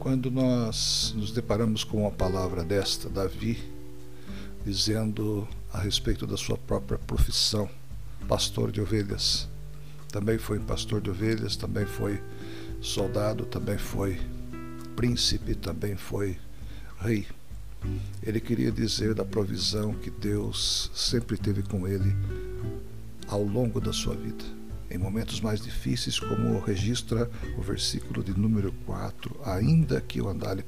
Quando nós nos deparamos com uma palavra desta, Davi, dizendo a respeito da sua própria profissão, pastor de ovelhas, também foi pastor de ovelhas, também foi soldado, também foi príncipe, também foi rei. Ele queria dizer da provisão que Deus sempre teve com ele ao longo da sua vida. Em momentos mais difíceis, como registra o versículo de número 4, ainda que eu andale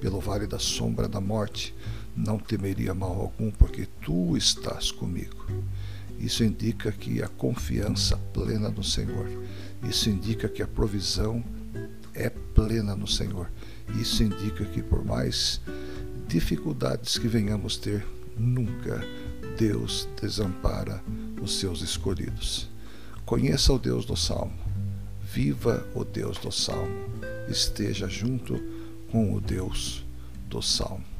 pelo vale da sombra da morte, não temeria mal algum, porque tu estás comigo. Isso indica que a confiança plena no Senhor. Isso indica que a provisão é plena no Senhor. Isso indica que por mais dificuldades que venhamos ter, nunca Deus desampara os seus escolhidos. Conheça o Deus do Salmo, viva o Deus do Salmo, esteja junto com o Deus do Salmo.